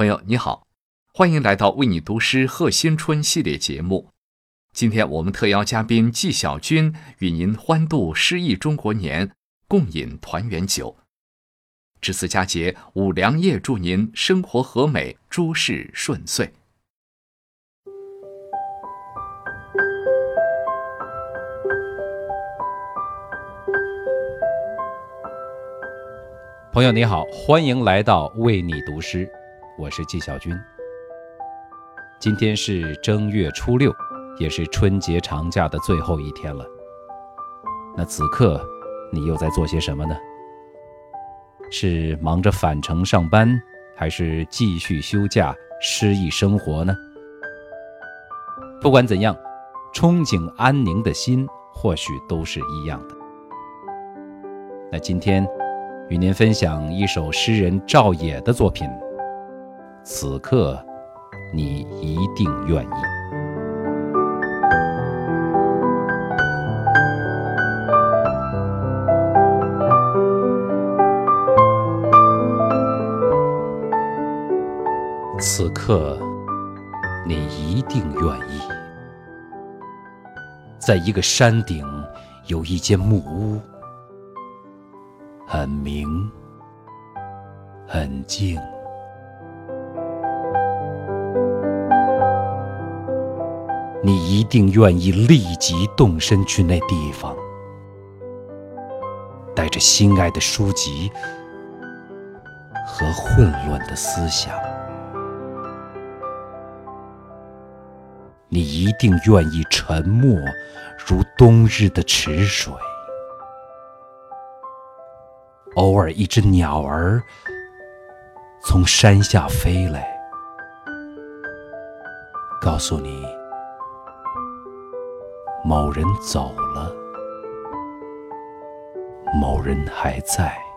朋友你好，欢迎来到为你读诗贺新春系列节目。今天我们特邀嘉宾纪晓君与您欢度诗意中国年，共饮团圆酒。值此佳节，五粮液祝您生活和美，诸事顺遂。朋友你好，欢迎来到为你读诗，我是纪晓君。今天是正月初六，也是春节长假的最后一天了。那此刻你又在做些什么呢？是忙着返程上班，还是继续休假诗意生活呢？不管怎样，憧憬安宁的心或许都是一样的。那今天。与您分享一首诗人赵野的作品。此刻，你一定愿意。此刻，你一定愿意。在一个山顶，有一间木屋。很明，很静。你一定愿意立即动身去那地方，带着心爱的书籍和混乱的思想。你一定愿意沉默，如冬日的池水。偶尔，一只鸟儿从山下飞来，告诉你某人走了，某人还在。